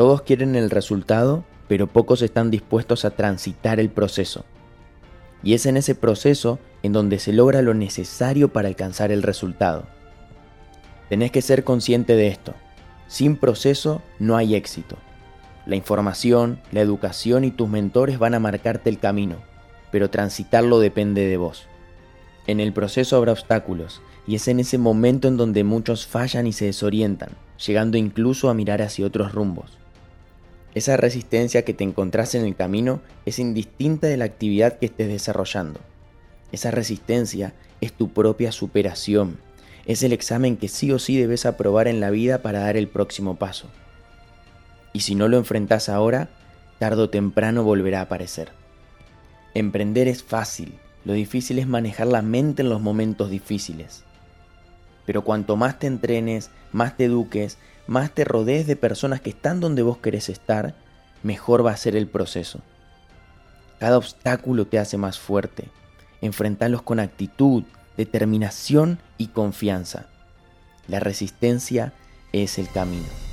Todos quieren el resultado, pero pocos están dispuestos a transitar el proceso. Y es en ese proceso en donde se logra lo necesario para alcanzar el resultado. Tenés que ser consciente de esto. Sin proceso no hay éxito. La información, la educación y tus mentores van a marcarte el camino, pero transitarlo depende de vos. En el proceso habrá obstáculos, y es en ese momento en donde muchos fallan y se desorientan, llegando incluso a mirar hacia otros rumbos. Esa resistencia que te encontrás en el camino es indistinta de la actividad que estés desarrollando. Esa resistencia es tu propia superación, es el examen que sí o sí debes aprobar en la vida para dar el próximo paso. Y si no lo enfrentas ahora, tarde o temprano volverá a aparecer. Emprender es fácil, lo difícil es manejar la mente en los momentos difíciles. Pero cuanto más te entrenes, más te eduques, más te rodees de personas que están donde vos querés estar, mejor va a ser el proceso. Cada obstáculo te hace más fuerte. Enfrentarlos con actitud, determinación y confianza. La resistencia es el camino.